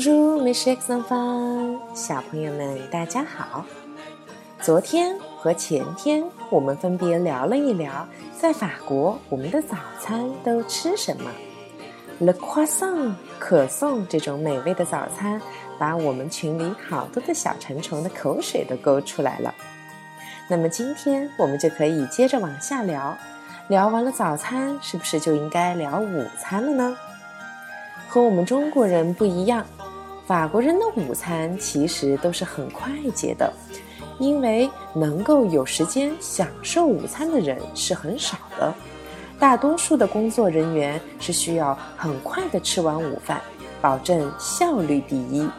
Miss s h a k e some fun，小朋友们大家好。昨天和前天我们分别聊了一聊，在法国我们的早餐都吃什么。Le croissant，可颂这种美味的早餐，把我们群里好多的小馋虫的口水都勾出来了。那么今天我们就可以接着往下聊，聊完了早餐，是不是就应该聊午餐了呢？和我们中国人不一样，法国人的午餐其实都是很快捷的，因为能够有时间享受午餐的人是很少的，大多数的工作人员是需要很快的吃完午饭，保证效率第一。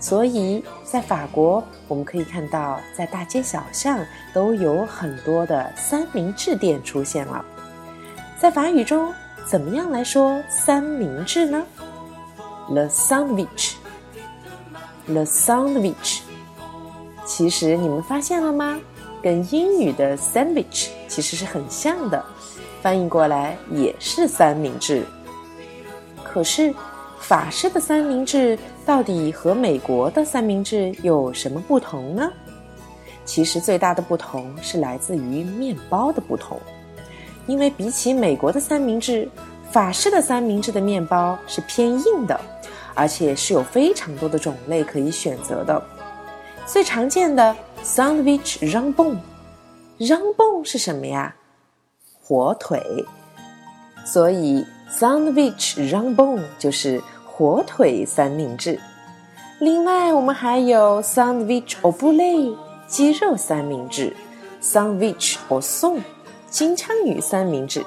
所以在法国，我们可以看到在大街小巷都有很多的三明治店出现了。在法语中，怎么样来说三明治呢？The sandwich, the sandwich。其实你们发现了吗？跟英语的 sandwich 其实是很像的，翻译过来也是三明治。可是法式的三明治到底和美国的三明治有什么不同呢？其实最大的不同是来自于面包的不同，因为比起美国的三明治，法式的三明治的面包是偏硬的。而且是有非常多的种类可以选择的。最常见的 sandwich r a m b o n r a m b o n 是什么呀？火腿。所以 sandwich r a m b o n 就是火腿三明治。另外，我们还有 sandwich au poulet 鸡肉三明治，sandwich au son 金枪鱼三明治。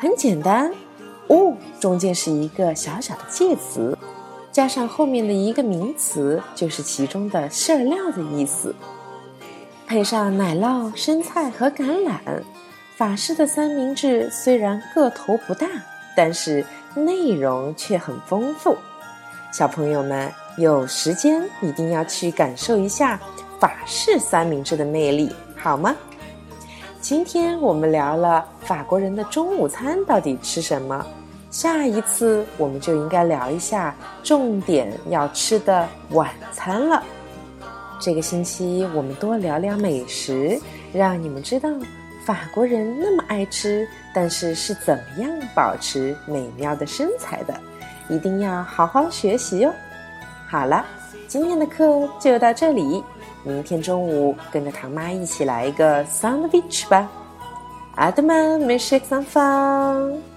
很简单哦，中间是一个小小的介词。加上后面的一个名词，就是其中的馅料的意思。配上奶酪、生菜和橄榄，法式的三明治虽然个头不大，但是内容却很丰富。小朋友们有时间一定要去感受一下法式三明治的魅力，好吗？今天我们聊了法国人的中午餐到底吃什么。下一次我们就应该聊一下重点要吃的晚餐了。这个星期我们多聊聊美食，让你们知道法国人那么爱吃，但是是怎么样保持美妙的身材的。一定要好好学习哟。好了，今天的课就到这里。明天中午跟着唐妈一起来一个 sandwich 吧。阿德曼，美食上方。